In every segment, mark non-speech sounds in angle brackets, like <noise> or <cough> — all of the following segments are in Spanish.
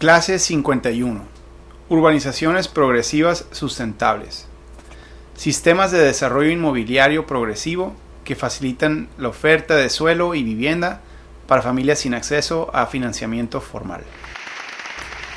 Clase 51. Urbanizaciones progresivas sustentables. Sistemas de desarrollo inmobiliario progresivo que facilitan la oferta de suelo y vivienda para familias sin acceso a financiamiento formal.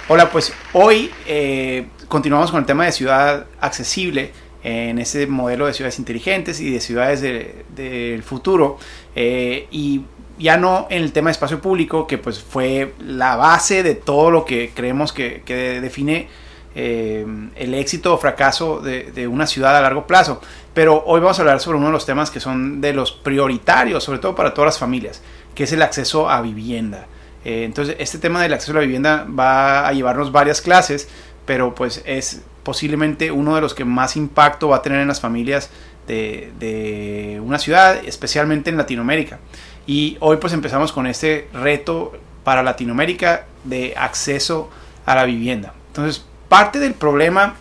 Hola, pues hoy eh, continuamos con el tema de ciudad accesible en ese modelo de ciudades inteligentes y de ciudades del futuro. Eh, y ya no en el tema de espacio público, que pues fue la base de todo lo que creemos que, define eh, el éxito o fracaso de, una ciudad a largo plazo. Pero hoy vamos a hablar sobre uno de los temas que son de los prioritarios, sobre todo para todas las familias, que es el acceso a vivienda. Eh, entonces, este tema del acceso a la vivienda va a llevarnos varias clases, pero pues es posiblemente uno de los que más impacto va a tener en las familias de una ciudad, especialmente en Latinoamérica. Y hoy pues empezamos con este reto para Latinoamérica de acceso a la vivienda. Entonces, parte del problema,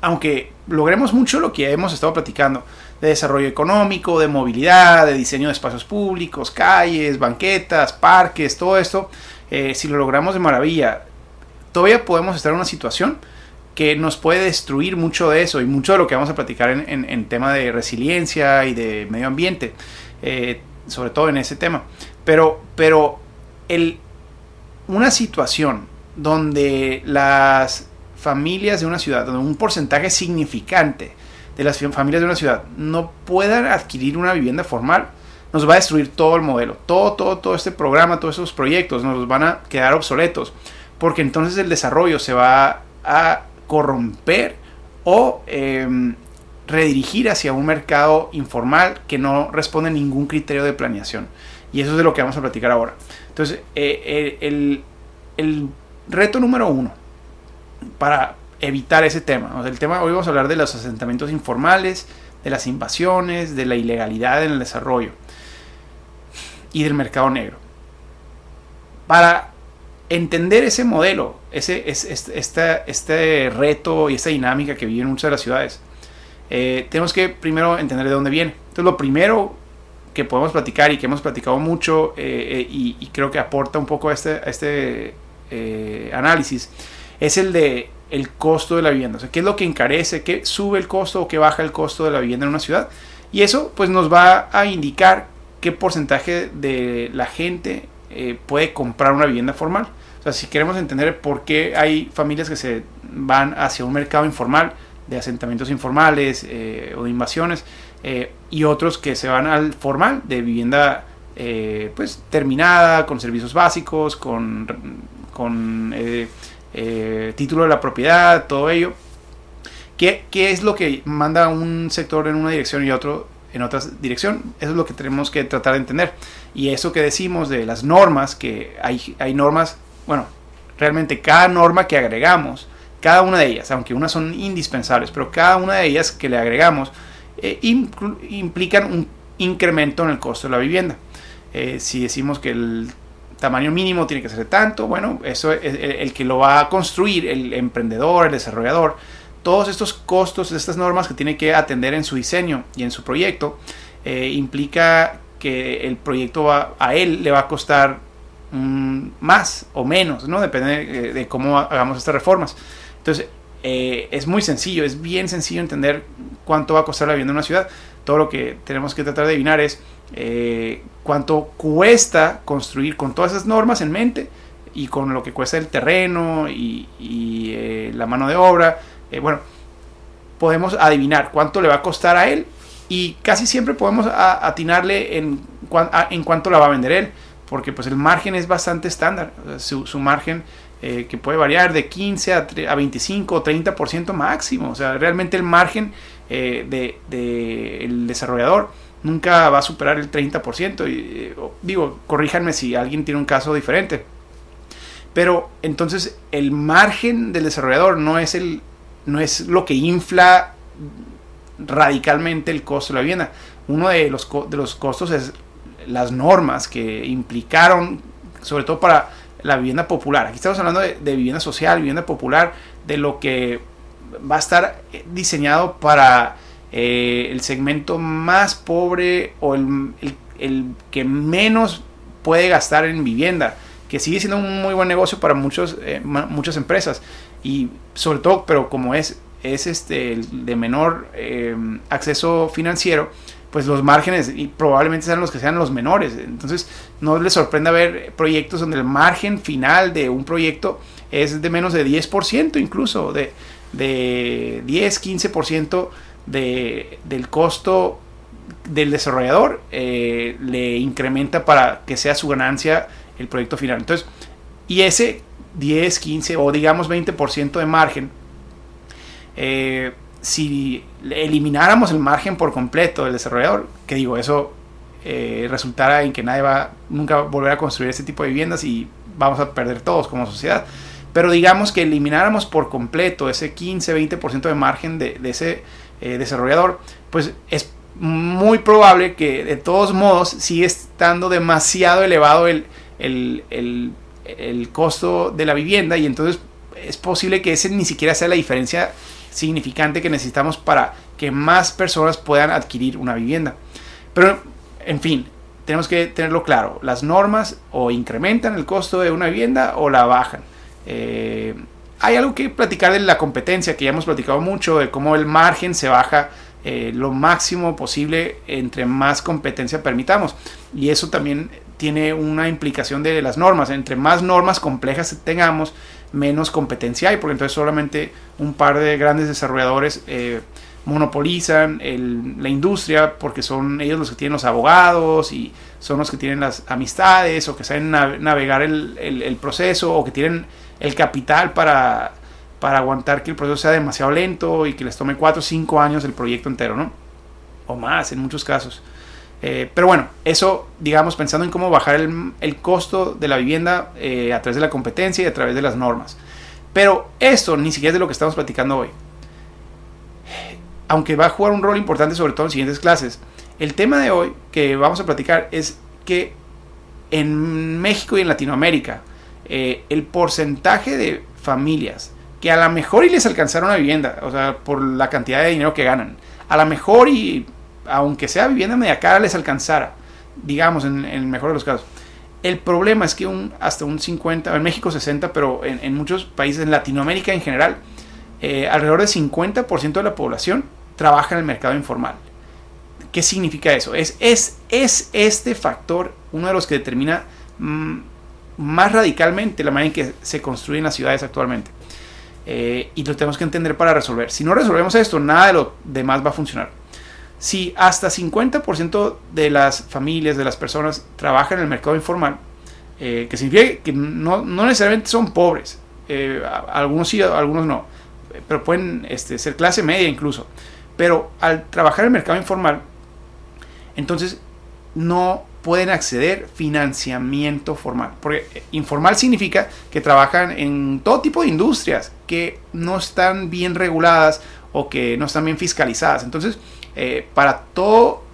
aunque logremos mucho lo que hemos estado platicando, de desarrollo económico, de movilidad, de diseño de espacios públicos, calles, banquetas, parques, todo esto, eh, si lo logramos de maravilla, todavía podemos estar en una situación que nos puede destruir mucho de eso y mucho de lo que vamos a platicar en, tema de resiliencia y de medio ambiente. Eh, sobre todo en ese tema. Pero, pero el, una situación donde las familias de una ciudad, donde un porcentaje significante de las familias de una ciudad no puedan adquirir una vivienda formal, nos va a destruir todo el modelo. Todo, todo, todo este programa, todos esos proyectos nos van a quedar obsoletos. Porque entonces el desarrollo se va a corromper o em, redirigir hacia un mercado informal que no responde a ningún criterio de planeación. Y eso es de lo que vamos a platicar ahora. Entonces, eh, eh, el, reto número uno para evitar ese tema, el tema hoy vamos a hablar de los asentamientos informales, de las invasiones, de la ilegalidad en el desarrollo y del mercado negro. Para entender ese modelo, ese, este, este reto y esta dinámica que viven muchas de las ciudades, eh, tenemos que primero entender de dónde viene. Entonces, lo primero que podemos platicar y que hemos platicado mucho eh, eh, y, creo que aporta un poco a este, este análisis es el de el costo de la vivienda. O sea, qué es lo que encarece, qué sube el costo o qué baja el costo de la vivienda en una ciudad. Y eso pues nos va a indicar qué porcentaje de la gente puede comprar una vivienda formal. O sea, si queremos entender por qué hay familias que se van hacia un mercado informal, de asentamientos informales eh, o de invasiones eh, y otros que se van al formal de vivienda eh, pues terminada con servicios básicos con, con título de la propiedad todo ello ¿Qué, ¿Qué, es lo que manda un sector en una dirección y otro en otra dirección? Eso es lo que tenemos que tratar de entender. Y eso que decimos de las normas, que hay, hay normas, bueno, realmente cada norma que agregamos cada una de ellas, aunque unas son indispensables, pero cada una de ellas que le agregamos eh, implican un incremento en el costo de la vivienda. Eh, si decimos que el tamaño mínimo tiene que ser tanto, bueno, eso es el, que lo va a construir, el emprendedor, el desarrollador, todos estos costos, estas normas que tiene que atender en su diseño y en su proyecto, eh, implica que el proyecto a él le va a costar mm, más o menos, ¿no? Depende de cómo hagamos estas reformas. Entonces, eh, es muy sencillo, es bien sencillo entender cuánto va a costar la vivienda en una ciudad. Todo lo que tenemos que tratar de adivinar es eh, cuánto cuesta construir con todas esas normas en mente y con lo que cuesta el terreno y, eh, la mano de obra. bueno, podemos adivinar cuánto le va a costar a él y casi siempre podemos atinarle en, cuánto la va a vender él, porque pues el margen es bastante estándar. su margen eh, que puede variar de 15 a, a 25 o 30% máximo. O sea, realmente el margen eh, del de, el desarrollador nunca va a superar el 30%. Y, eh, digo, corríjanme si alguien tiene un caso diferente. Pero entonces el margen del desarrollador no es, el, no es lo que infla radicalmente el costo de la vivienda. Uno de los, de los costos es las normas que implicaron, sobre todo para la vivienda popular. Aquí estamos hablando de, vivienda social, vivienda popular, de lo que va a estar diseñado para eh, el segmento más pobre o el, que menos puede gastar en vivienda, que sigue siendo un muy buen negocio para muchos, eh, muchas empresas. Y sobre todo, pero como es, es este, de menor eh, acceso financiero, pues los márgenes y probablemente sean los que sean los menores. Entonces, no les sorprenda ver proyectos donde el margen final de un proyecto es de menos de 10%, incluso de, de 10, 15% de, del costo del desarrollador eh, le incrementa para que sea su ganancia el proyecto final. Entonces, y ese 10, 15 o digamos 20% de margen, eh, si elimináramos el margen por completo del desarrollador, que digo, eso eh, resultara en que nadie va nunca volver a construir este tipo de viviendas y vamos a perder todos como sociedad. Pero digamos que elimináramos por completo ese 15-20% de margen de, ese eh, desarrollador, pues es muy probable que de todos modos sigue estando demasiado elevado el, el, el, el costo de la vivienda y entonces es posible que ese ni siquiera sea la diferencia significante que necesitamos para que más personas puedan adquirir una vivienda. Pero, en fin, tenemos que tenerlo claro. Las normas o incrementan el costo de una vivienda o la bajan. Eh, hay algo que platicar de la competencia, que ya hemos platicado mucho, de cómo el margen se baja eh, lo máximo posible entre más competencia permitamos. Y eso también tiene una implicación de las normas. Entre más normas complejas tengamos, menos competencia hay, porque entonces solamente un par de grandes desarrolladores eh, monopolizan la industria porque son ellos los que tienen los abogados y son los que tienen las amistades o que saben navegar el, proceso o que tienen el capital para, para aguantar que el proceso sea demasiado lento y que les tome 4 o 5 años el proyecto entero, ¿no? O más en muchos casos. Eh, pero bueno, eso, digamos, pensando en cómo bajar el, costo de la vivienda eh, a través de la competencia y a través de las normas. Pero esto ni siquiera es de lo que estamos platicando hoy. Aunque va a jugar un rol importante, sobre todo en siguientes clases, el tema de hoy que vamos a platicar es que en México y en Latinoamérica, eh, el porcentaje de familias que a lo mejor y les alcanzaron una vivienda, o sea, por la cantidad de dinero que ganan, a lo mejor y aunque sea vivienda media cara, les alcanzara, digamos, en, el mejor de los casos. El problema es que un, hasta un 50, en México 60, pero en, muchos países, en Latinoamérica en general, eh, alrededor del 50% de la población trabaja en el mercado informal. ¿Qué significa eso? Es, es, es este factor uno de los que determina mm, más radicalmente la manera en que se construyen las ciudades actualmente. Eh, y lo tenemos que entender para resolver. Si no resolvemos esto, nada de lo demás va a funcionar si hasta 50% de las familias, de las personas, trabajan en el mercado informal, eh, que significa que no, necesariamente son pobres, eh, algunos sí, algunos no, pero pueden este, ser clase media incluso, pero al trabajar en el mercado informal, entonces no pueden acceder financiamiento formal, porque informal significa que trabajan en todo tipo de industrias que no están bien reguladas o que no están bien fiscalizadas, entonces eh, para todo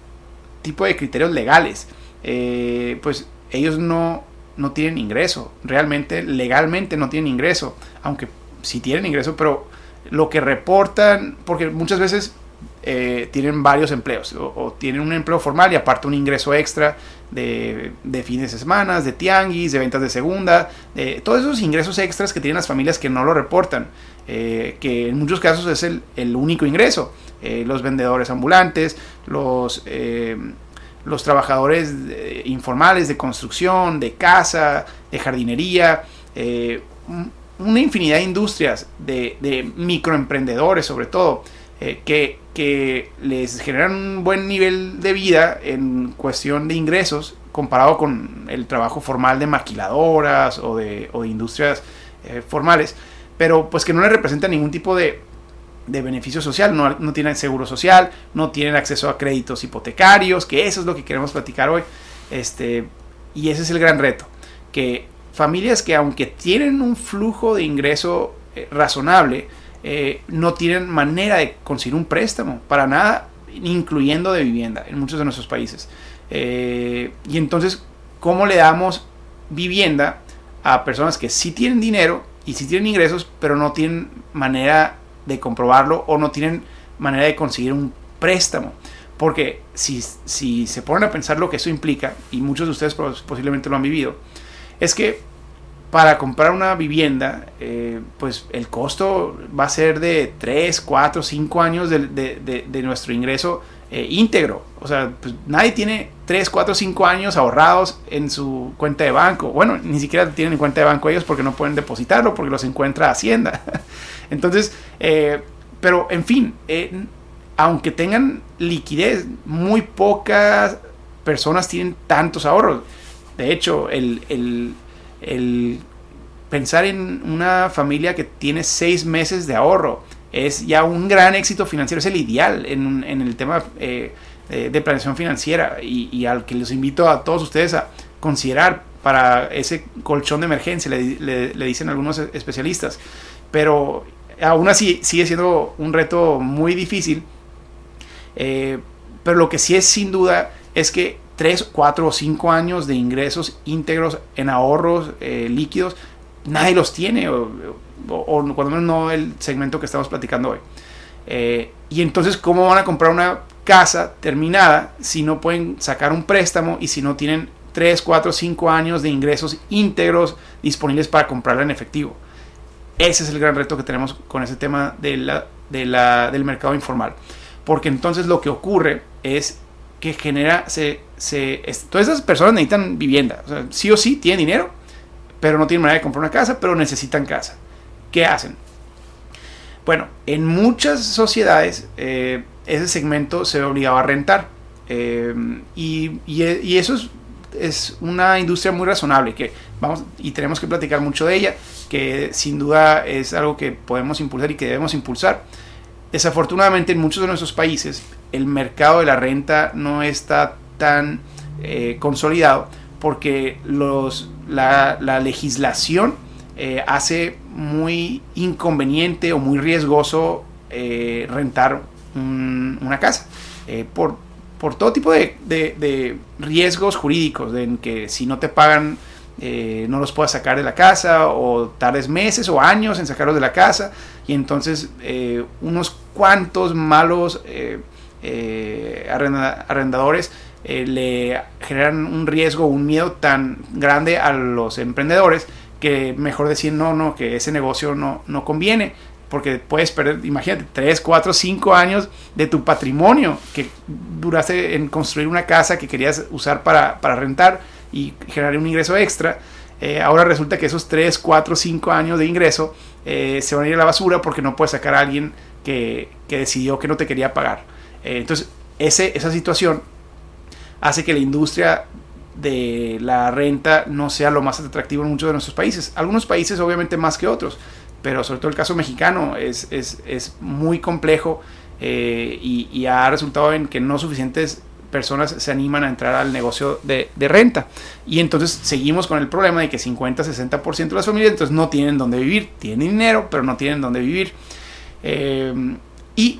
tipo de criterios legales, eh, pues ellos no, no tienen ingreso, realmente legalmente no tienen ingreso, aunque sí tienen ingreso, pero lo que reportan, porque muchas veces eh, tienen varios empleos o, tienen un empleo formal y aparte un ingreso extra de, fines de semana, de tianguis, de ventas de segunda, de todos esos ingresos extras que tienen las familias que no lo reportan, que en muchos casos es el, el único ingreso. Eh, los vendedores ambulantes, los, eh, los trabajadores informales de construcción, de casa, de jardinería, eh, una infinidad de industrias, de, microemprendedores sobre todo, que, que, les generan un buen nivel de vida en cuestión de ingresos comparado con el trabajo formal de maquiladoras o de, o de industrias formales, pero pues que no les representa ningún tipo de, de beneficio social, no, no, tienen seguro social, no tienen acceso a créditos hipotecarios, que eso es lo que queremos platicar hoy. Este, y ese es el gran reto, que familias que aunque tienen un flujo de ingreso eh, razonable, eh, no tienen manera de conseguir un préstamo, para nada, incluyendo de vivienda en muchos de nuestros países. Eh, y entonces, ¿cómo le damos vivienda a personas que sí tienen dinero y sí tienen ingresos, pero no tienen manera de comprobarlo o no tienen manera de conseguir un préstamo. Porque si, si se ponen a pensar lo que eso implica, y muchos de ustedes posiblemente lo han vivido, es que para comprar una vivienda, eh, pues el costo va a ser de 3, 4, 5 años de, de, de, nuestro ingreso eh, íntegro. O sea, pues nadie tiene 3, 4, 5 años ahorrados en su cuenta de banco. Bueno, ni siquiera tienen en cuenta de banco ellos porque no pueden depositarlo, porque los encuentra Hacienda. <laughs> Entonces, eh, pero en fin, aunque tengan liquidez, muy pocas personas tienen tantos ahorros. De hecho, el, el, pensar en una familia que tiene seis meses de ahorro es ya un gran éxito financiero, es el ideal en, en el tema eh, de planeación financiera y, al que los invito a todos ustedes a considerar para ese colchón de emergencia, le, le, dicen algunos especialistas. Pero aún así sigue siendo un reto muy difícil. Eh, pero lo que sí es sin duda es que 3, 4 o 5 años de ingresos íntegros en ahorros eh, líquidos, nadie los tiene, o, cuando menos no el segmento que estamos platicando hoy. Eh, y entonces, ¿cómo van a comprar una casa terminada si no pueden sacar un préstamo y si no tienen 3, 4, 5 años de ingresos íntegros disponibles para comprarla en efectivo? Ese es el gran reto que tenemos con ese tema de la, de la, del mercado informal. Porque entonces lo que ocurre es que genera, se, se, todas esas personas necesitan vivienda. Sí o sí tienen dinero, pero no tienen manera de comprar una casa, pero necesitan casa. ¿Qué hacen? Bueno, en muchas sociedades eh, ese segmento se obligaba a rentar. Eh, y, y, eso es, es, una industria muy razonable que vamos y tenemos que platicar mucho de ella, sin duda es algo que podemos impulsar y que debemos impulsar. Desafortunadamente en muchos de nuestros países el mercado de la renta no está tan eh, consolidado porque los, la, legislación eh, hace muy inconveniente o muy riesgoso eh, rentar una casa por, por, todo tipo de, de, riesgos jurídicos, en que si no te pagan no los puedas sacar de la casa o tardes meses o años en sacarlos de la casa y entonces unos cuantos malos eh, arrendadores eh, le generan un riesgo, un miedo tan grande a los emprendedores que mejor decir no, no, que ese negocio no, no conviene. Porque puedes perder, imagínate, 3, 4, 5 años de tu patrimonio que duraste en construir una casa que querías usar para, rentar y generar un ingreso extra. Eh, ahora resulta que esos 3, 4, 5 años de ingreso se van a ir a la basura porque no puedes sacar a alguien que, que decidió que no te quería pagar. Eh, entonces, ese, esa situación hace que la industria de la renta no sea lo más atractivo en muchos de nuestros países. Algunos países obviamente más que otros, pero sobre todo el caso mexicano es, es, es muy complejo eh, y, ha resultado en que no suficientes personas se animan a entrar al negocio de, renta. Y entonces seguimos con el problema de que 50-60% de las familias entonces no tienen dónde vivir. Tienen dinero, pero no tienen dónde vivir. Eh, y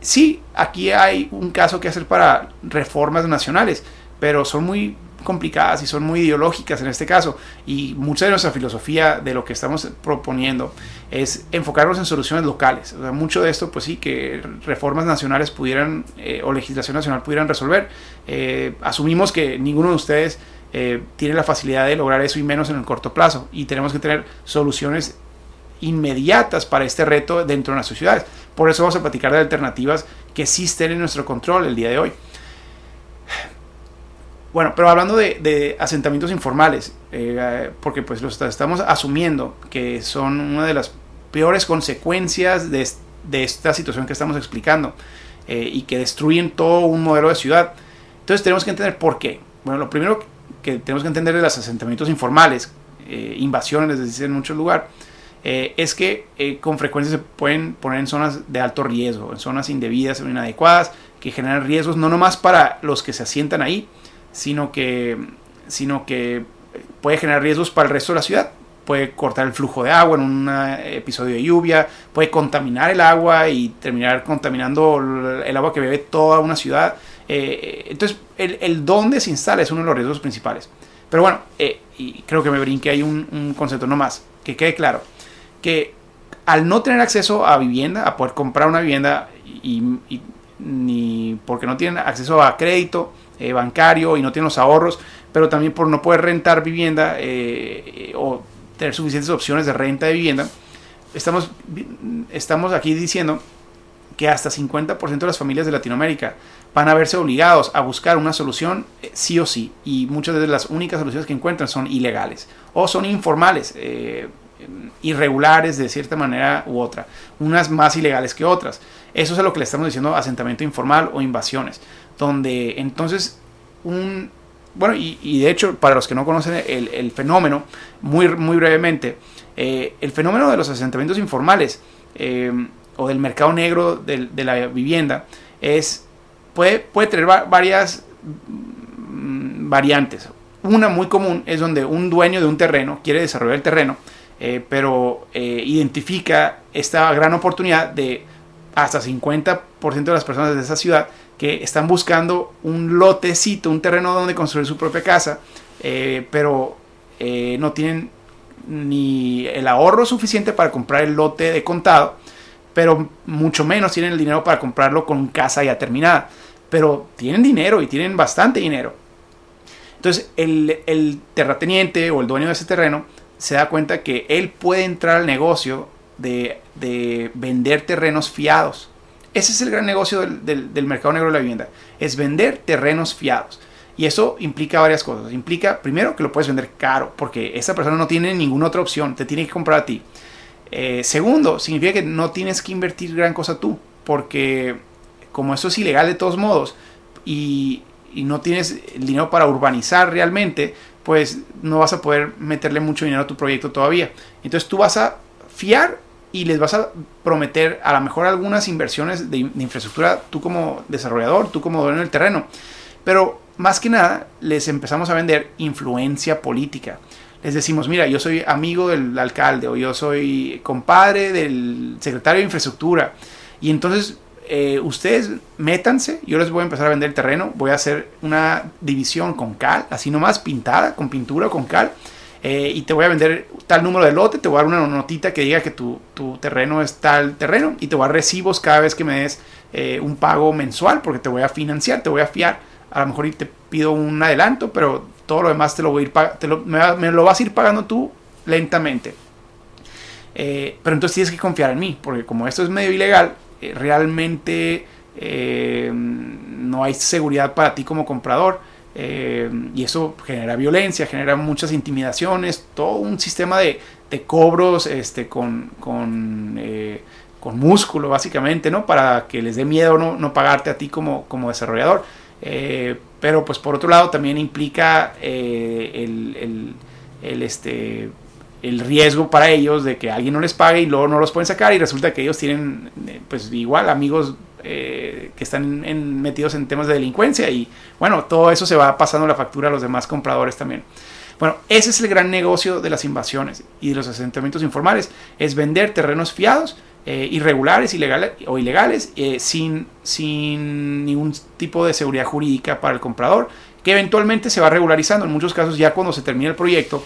sí, aquí hay un caso que hacer para reformas nacionales, pero son muy complicadas y son muy ideológicas en este caso y mucha de nuestra filosofía de lo que estamos proponiendo es enfocarnos en soluciones locales. mucho de esto, pues sí, que reformas nacionales pudieran eh, o legislación nacional pudieran resolver. Eh, asumimos que ninguno de ustedes eh, tiene la facilidad de lograr eso y menos en el corto plazo y tenemos que tener soluciones inmediatas para este reto dentro de nuestras ciudades. Por eso vamos a platicar de alternativas que sí estén en nuestro control el día de hoy. Bueno, pero hablando de, asentamientos informales, eh, porque pues los estamos asumiendo que son una de las peores consecuencias de, esta situación que estamos explicando eh, y que destruyen todo un modelo de ciudad. Entonces tenemos que entender por qué. Bueno, lo primero que tenemos que entender de los asentamientos informales, eh, invasiones, les dicen en muchos lugares, eh, es que con frecuencia se pueden poner en zonas de alto riesgo, en zonas indebidas o inadecuadas, que generan riesgos no nomás para los que se asientan ahí, sino que, sino que puede generar riesgos para el resto de la ciudad. Puede cortar el flujo de agua en un episodio de lluvia, puede contaminar el agua y terminar contaminando el agua que bebe toda una ciudad. Eh, entonces, el, el, dónde se instala es uno de los riesgos principales. Pero bueno, y creo que me brinque hay un, un concepto nomás, que quede claro que al no tener acceso a vivienda, a poder comprar una vivienda y, ni porque no tienen acceso a crédito eh, bancario y no tienen los ahorros, pero también por no poder rentar vivienda eh, o tener suficientes opciones de renta de vivienda, estamos, estamos aquí diciendo que hasta 50% de las familias de Latinoamérica van a verse obligados a buscar una solución eh, sí o sí. Y muchas de las únicas soluciones que encuentran son ilegales o son informales, eh, irregulares de cierta manera u otra. Unas más ilegales que otras. Eso es a lo que le estamos diciendo asentamiento informal o invasiones. Donde entonces un... Bueno, y, de hecho, para los que no conocen el, fenómeno, muy, muy brevemente, eh, el fenómeno de los asentamientos informales o del mercado negro de, la vivienda es puede, puede tener varias mm, variantes. Una muy común es donde un dueño de un terreno quiere desarrollar el terreno, eh, pero eh, identifica esta gran oportunidad de hasta 50% de las personas de esa ciudad que están buscando un lotecito, un terreno donde construir su propia casa, eh, pero no tienen ni el ahorro suficiente para comprar el lote de contado pero mucho menos tienen el dinero para comprarlo con casa ya terminada. Pero tienen dinero y tienen bastante dinero. Entonces el, terrateniente o el dueño de ese terreno se da cuenta que él puede entrar al negocio de, vender terrenos fiados. Ese es el gran negocio del, mercado negro de la vivienda. Es vender terrenos fiados. Y eso implica varias cosas. Implica, primero, que lo puedes vender caro, porque esa persona no tiene ninguna otra opción, te tiene que comprar a ti. Eh, segundo, significa que no tienes que invertir gran cosa tú, porque como esto es ilegal de todos modos y, no tienes el dinero para urbanizar realmente, pues no vas a poder meterle mucho dinero a tu proyecto todavía. Entonces tú vas a fiar y les vas a prometer a lo mejor algunas inversiones de, de infraestructura, tú como desarrollador, tú como dueño del terreno. Pero más que nada les empezamos a vender influencia política les decimos, mira, yo soy amigo del alcalde o yo soy compadre del secretario de infraestructura. Y entonces eh, ustedes métanse, yo les voy a empezar a vender el terreno, voy a hacer una división con cal, así nomás pintada, con pintura o con cal. Eh, y te voy a vender tal número de lote, te voy a dar una notita que diga que tu, terreno es tal terreno y te voy a dar recibos cada vez que me des eh, un pago mensual porque te voy a financiar, te voy a fiar. A lo mejor te pido un adelanto, pero todo lo demás te lo, voy a ir te lo, me, lo vas a ir pagando tú lentamente. Eh, pero entonces tienes que confiar en mí, porque como esto es medio ilegal, realmente no hay seguridad para ti como comprador. Y eso genera violencia, genera muchas intimidaciones, todo un sistema de, de cobros este, con, con, con, músculo, básicamente, ¿no? Para que les dé miedo no, no pagarte a ti como, como desarrollador. Eh, pero pues por otro lado también implica eh, el, este, el riesgo para ellos de que alguien no les pague y luego no los pueden sacar y resulta que ellos tienen eh, pues igual amigos que están metidos en temas de delincuencia y bueno, todo eso se va pasando la factura a los demás compradores también. Bueno, ese es el gran negocio de las invasiones y de los asentamientos informales, es vender terrenos fiados eh, irregulares ilegales, o ilegales eh, sin, sin ningún tipo de seguridad jurídica para el comprador, que eventualmente se va regularizando. En muchos casos ya cuando se termina el proyecto,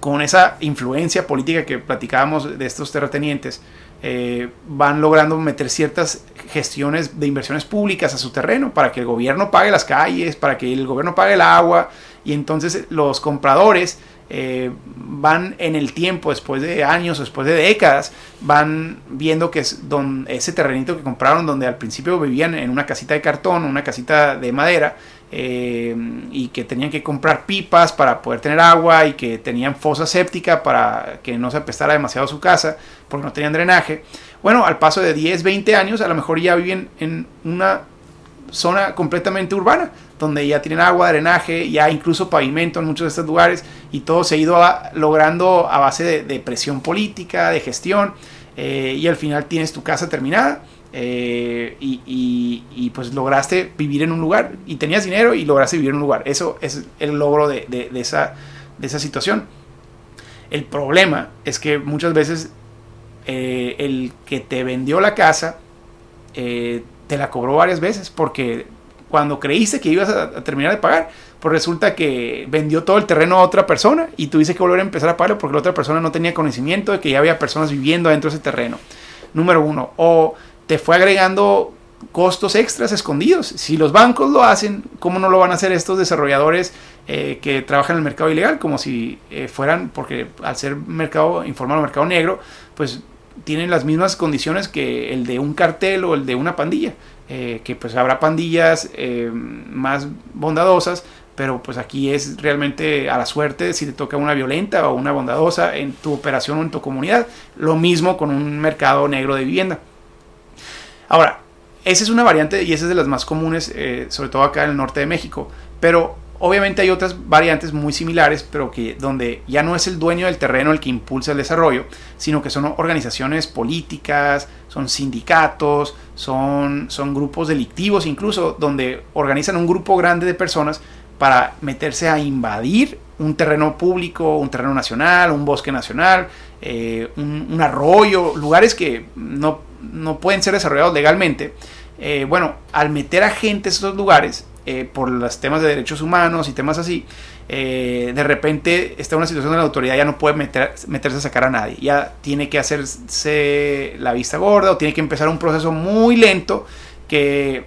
con esa influencia política que platicábamos de estos terratenientes, eh, van logrando meter ciertas gestiones de inversiones públicas a su terreno para que el gobierno pague las calles, para que el gobierno pague el agua. Y entonces los compradores eh, van en el tiempo, después de años, después de décadas, van viendo que es don, ese terrenito que compraron donde al principio vivían en una casita de cartón, una casita de madera, eh, y que tenían que comprar pipas para poder tener agua y que tenían fosa séptica para que no se apestara demasiado su casa porque no tenían drenaje. Bueno, al paso de 10, 20 años, a lo mejor ya viven en una zona completamente urbana, donde ya tienen agua, drenaje, ya incluso pavimento en muchos de estos lugares, y todo se ha ido logrando a base de, presión política, de gestión, eh, y al final tienes tu casa terminada. Eh, y, pues lograste vivir en un lugar y tenías dinero y lograste vivir en un lugar. Eso es el logro de, esa, de esa situación. El problema es que muchas veces eh, el que te vendió la casa te la cobró varias veces porque cuando creíste que ibas a, terminar de pagar, pues resulta que vendió todo el terreno a otra persona y tuviste que volver a empezar a pagarlo porque la otra persona no tenía conocimiento de que ya había personas viviendo dentro de ese terreno. Número uno. O te fue agregando costos extras escondidos. Si los bancos lo hacen, ¿cómo no lo van a hacer estos desarrolladores que trabajan en el mercado ilegal, como si fueran, porque al ser mercado informal o mercado negro, pues tienen las mismas condiciones que el de un cartel o el de una pandilla. que pues habrá pandillas más bondadosas, pero pues aquí es realmente a la suerte si te toca una violenta o una bondadosa en tu operación o en tu comunidad. Lo mismo con un mercado negro de vivienda. Ahora, esa es una variante y esa es de las más comunes, eh, sobre todo acá en el norte de México. Pero obviamente hay otras variantes muy similares, pero que donde ya no es el dueño del terreno el que impulsa el desarrollo, sino que son organizaciones políticas, son sindicatos, son, son grupos delictivos incluso, donde organizan un grupo grande de personas para meterse a invadir un terreno público, un terreno nacional, un bosque nacional, eh, un, arroyo, lugares que no, pueden ser desarrollados legalmente. Eh, bueno, al meter a gente a esos lugares, eh, por los temas de derechos humanos y temas así, de repente está una situación donde la autoridad ya no puede meterse a sacar a nadie, ya tiene que hacerse la vista gorda o tiene que empezar un proceso muy lento que,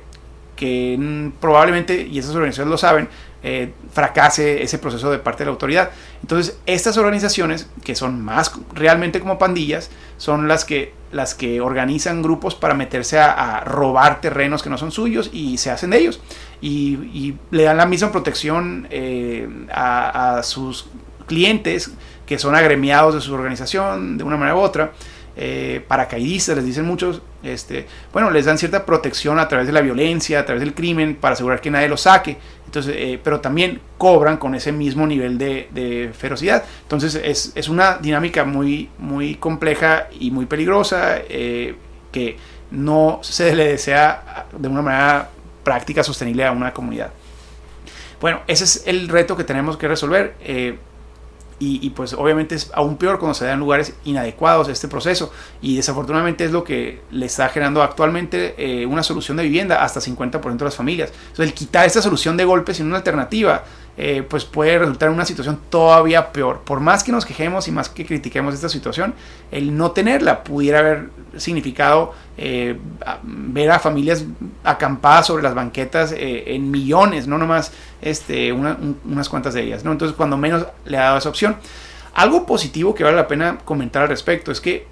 que probablemente, y esas organizaciones lo saben, eh, fracase ese proceso de parte de la autoridad. Entonces, estas organizaciones, que son más realmente como pandillas, son las que, las que organizan grupos para meterse a, robar terrenos que no son suyos y se hacen de ellos. Y, le dan la misma protección eh, a, sus clientes que son agremiados de su organización de una manera u otra. Eh, paracaidistas, les dicen muchos, este, bueno, les dan cierta protección a través de la violencia, a través del crimen, para asegurar que nadie lo saque. Eh, pero también cobran con ese mismo nivel de, ferocidad. Entonces, es, una dinámica muy, muy compleja y muy peligrosa eh, que no se le desea de una manera práctica sostenible a una comunidad. Bueno, ese es el reto que tenemos que resolver. Eh, y, pues obviamente es aún peor cuando se dan lugares inadecuados a este proceso y desafortunadamente es lo que le está generando actualmente eh, una solución de vivienda hasta 50% de las familias. Entonces el quitar esta solución de golpe sin una alternativa eh, pues puede resultar en una situación todavía peor. Por más que nos quejemos y más que critiquemos esta situación, el no tenerla pudiera haber significado eh, ver a familias acampadas sobre las banquetas eh, en millones, no nomás este, unas cuantas de ellas. ¿no? Entonces, cuando menos le ha dado esa opción. Algo positivo que vale la pena comentar al respecto es que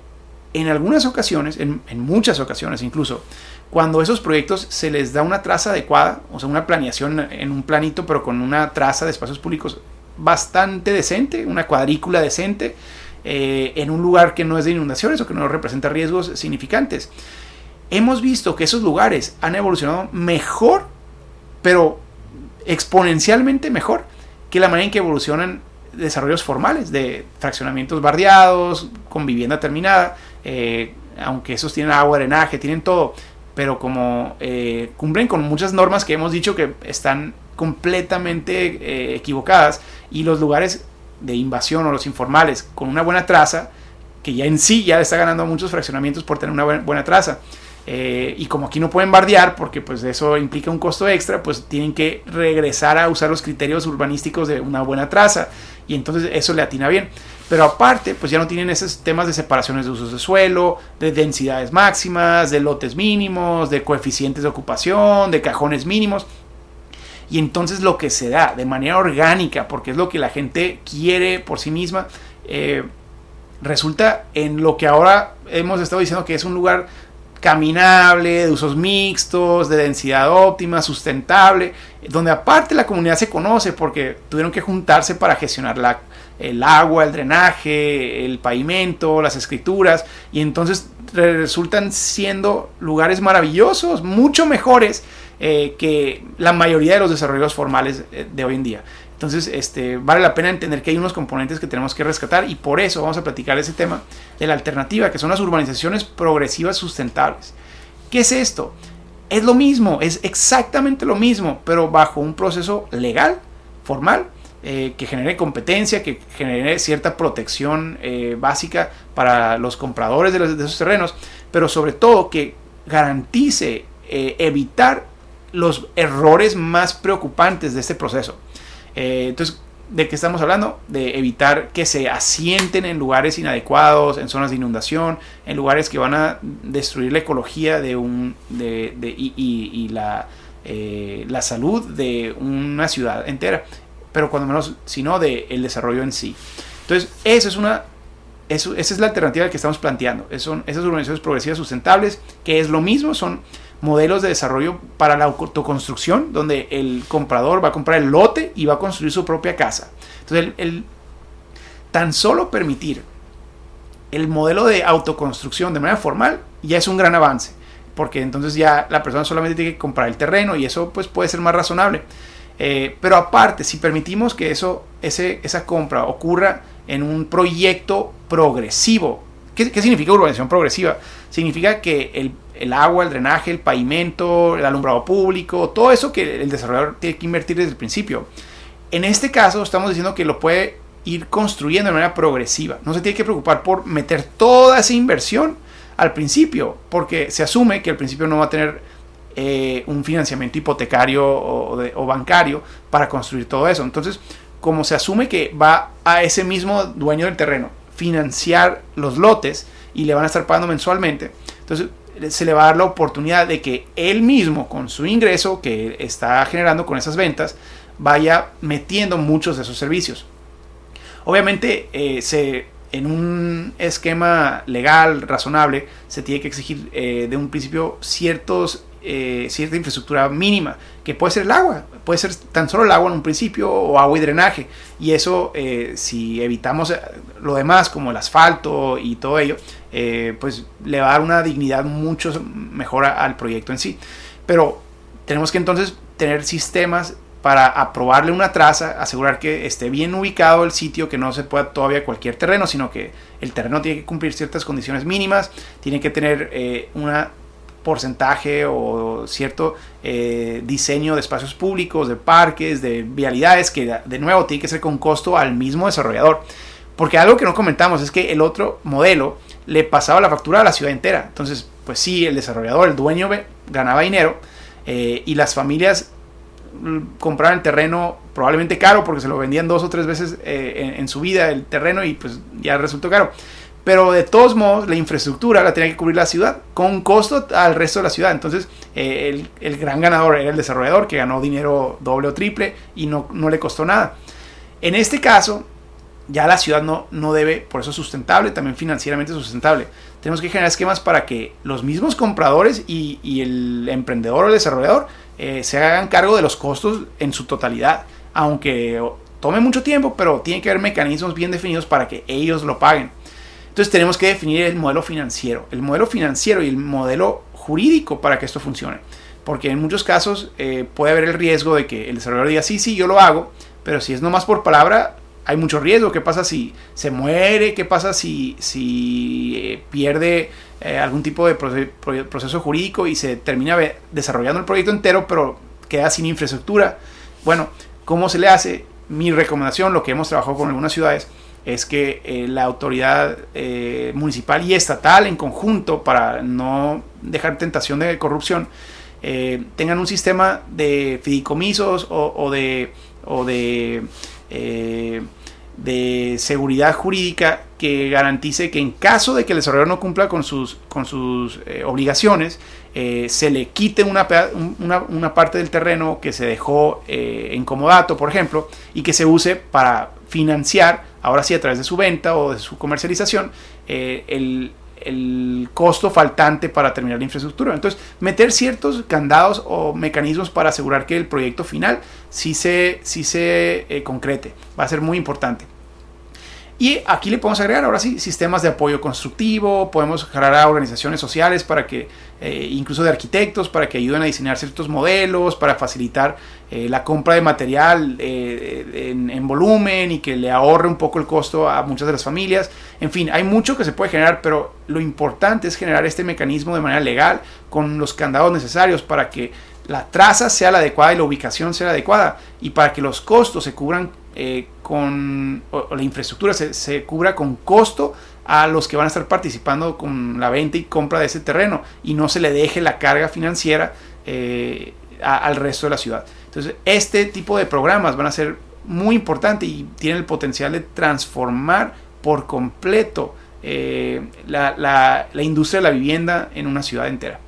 en algunas ocasiones, en, muchas ocasiones incluso, cuando esos proyectos se les da una traza adecuada, o sea, una planeación en un planito, pero con una traza de espacios públicos bastante decente, una cuadrícula decente, eh, en un lugar que no es de inundaciones o que no representa riesgos significantes. Hemos visto que esos lugares han evolucionado mejor, pero exponencialmente mejor que la manera en que evolucionan desarrollos formales de fraccionamientos bardeados, con vivienda terminada, eh, aunque esos tienen agua, drenaje, tienen todo pero como eh, cumplen con muchas normas que hemos dicho que están completamente eh, equivocadas y los lugares de invasión o los informales con una buena traza, que ya en sí ya está ganando muchos fraccionamientos por tener una buena, traza. Eh, y como aquí no pueden bardear, porque pues eso implica un costo extra, pues tienen que regresar a usar los criterios urbanísticos de una buena traza. Y entonces eso le atina bien. Pero aparte, pues ya no tienen esos temas de separaciones de usos de suelo, de densidades máximas, de lotes mínimos, de coeficientes de ocupación, de cajones mínimos. Y entonces lo que se da de manera orgánica, porque es lo que la gente quiere por sí misma, eh, resulta en lo que ahora hemos estado diciendo que es un lugar caminable, de usos mixtos, de densidad óptima, sustentable, donde aparte la comunidad se conoce porque tuvieron que juntarse para gestionar la, el agua, el drenaje, el pavimento, las escrituras, y entonces resultan siendo lugares maravillosos, mucho mejores eh, que la mayoría de los desarrollos formales eh, de hoy en día. Entonces, este, vale la pena entender que hay unos componentes que tenemos que rescatar y por eso vamos a platicar ese tema de la alternativa, que son las urbanizaciones progresivas sustentables. ¿Qué es esto? Es lo mismo, es exactamente lo mismo, pero bajo un proceso legal, formal, eh, que genere competencia, que genere cierta protección eh, básica para los compradores de, esos terrenos, pero sobre todo que garantice eh, evitar los errores más preocupantes de este proceso. Entonces, ¿de qué estamos hablando? De evitar que se asienten en lugares inadecuados, en zonas de inundación, en lugares que van a destruir la ecología de un, y, la, la salud de una ciudad entera pero cuando menos, sino del el desarrollo en sí. Entonces, eso es una, eso, esa es la alternativa que estamos planteando. son esas organizaciones progresivas sustentables, que es lo mismo, son modelos de desarrollo para la autoconstrucción, donde el comprador va a comprar el lote y va a construir su propia casa. Entonces, el, tan solo permitir el modelo de autoconstrucción de manera formal ya es un gran avance, porque entonces ya la persona solamente tiene que comprar el terreno y eso pues puede ser más razonable. Eh, pero aparte, si permitimos que eso, ese, esa compra ocurra en un proyecto progresivo, ¿qué, significa urbanización progresiva? Significa que el, el, agua, el drenaje, el pavimento, el alumbrado público, todo eso que el desarrollador tiene que invertir desde el principio. En este caso estamos diciendo que lo puede ir construyendo de manera progresiva. No se tiene que preocupar por meter toda esa inversión al principio, porque se asume que al principio no va a tener eh, un financiamiento hipotecario o, bancario para construir todo eso. Entonces, como se asume que va a ese mismo dueño del terreno financiar los lotes y le van a estar pagando mensualmente, entonces se le va a dar la oportunidad de que él mismo, con su ingreso que está generando con esas ventas, vaya metiendo muchos de esos servicios. Obviamente, eh, se, en un esquema legal razonable, se tiene que exigir eh, de un principio ciertos, eh, cierta infraestructura mínima, que puede ser el agua, puede ser tan solo el agua en un principio o agua y drenaje. Y eso, si evitamos lo demás, como el asfalto y todo ello, pues le va a dar una dignidad mucho mejor al proyecto en sí. Pero tenemos que entonces tener sistemas para aprobarle una traza, asegurar que esté bien ubicado el sitio, que no se pueda todavía cualquier terreno, sino que el terreno tiene que cumplir ciertas condiciones mínimas, tiene que tener eh, un porcentaje o cierto eh, diseño de espacios públicos, de parques, de vialidades, que de nuevo tiene que ser con costo al mismo desarrollador. Porque algo que no comentamos es que el otro modelo le pasaba la factura a la ciudad entera. Entonces, pues sí, el desarrollador, el dueño ganaba dinero eh, y las familias compraban el terreno probablemente caro porque se lo vendían dos o tres veces eh, en, su vida el terreno y pues ya resultó caro. Pero de todos modos, la infraestructura la tenía que cubrir la ciudad con costo al resto de la ciudad. Entonces, eh, el, gran ganador era el desarrollador que ganó dinero doble o triple y no, no le costó nada. En este caso, ya la ciudad no, no debe, por eso sustentable, también financieramente sustentable. Tenemos que generar esquemas para que los mismos compradores y, y el emprendedor o el desarrollador eh, se hagan cargo de los costos en su totalidad, aunque tome mucho tiempo, pero tiene que haber mecanismos bien definidos para que ellos lo paguen. Entonces tenemos que definir el modelo financiero, el modelo financiero y el modelo jurídico para que esto funcione. Porque en muchos casos eh, puede haber el riesgo de que el desarrollador diga, sí, sí, yo lo hago, pero si es nomás por palabra, hay mucho riesgo. ¿Qué pasa si se muere? ¿Qué pasa si, si eh, pierde eh, algún tipo de proceso jurídico y se termina desarrollando el proyecto entero, pero queda sin infraestructura. Bueno, ¿cómo se le hace? Mi recomendación, lo que hemos trabajado con algunas ciudades, es que eh, la autoridad eh, municipal y estatal en conjunto, para no dejar tentación de corrupción, tengan un sistema de fideicomisos o, de, o de de seguridad jurídica que garantice que en caso de que el desarrollador no cumpla con sus, con sus eh, obligaciones, eh, se le quite una, una, parte del terreno que se dejó eh, en comodato, por ejemplo, y que se use para financiar, ahora sí a través de su venta o de su comercialización, el, el costo faltante para terminar la infraestructura. Entonces, meter ciertos candados o mecanismos para asegurar que el proyecto final sí se, sí se eh, concrete. Va a ser muy importante. Y aquí le podemos agregar ahora sí sistemas de apoyo constructivo, podemos generar a organizaciones sociales para que, eh, incluso de arquitectos, para que ayuden a diseñar ciertos modelos, para facilitar eh, la compra de material eh, en, volumen y que le ahorre un poco el costo a muchas de las familias. En fin, hay mucho que se puede generar, pero lo importante es generar este mecanismo de manera legal con los candados necesarios para que la traza sea la adecuada y la ubicación sea la adecuada y para que los costos se cubran eh, con la infraestructura se, cubra con costo a los que van a estar participando con la venta y compra de ese terreno y no se le deje la carga financiera eh, al resto de la ciudad. Entonces, este tipo de programas van a ser muy importantes y tienen el potencial de transformar por completo eh, la industria de la vivienda en una ciudad entera.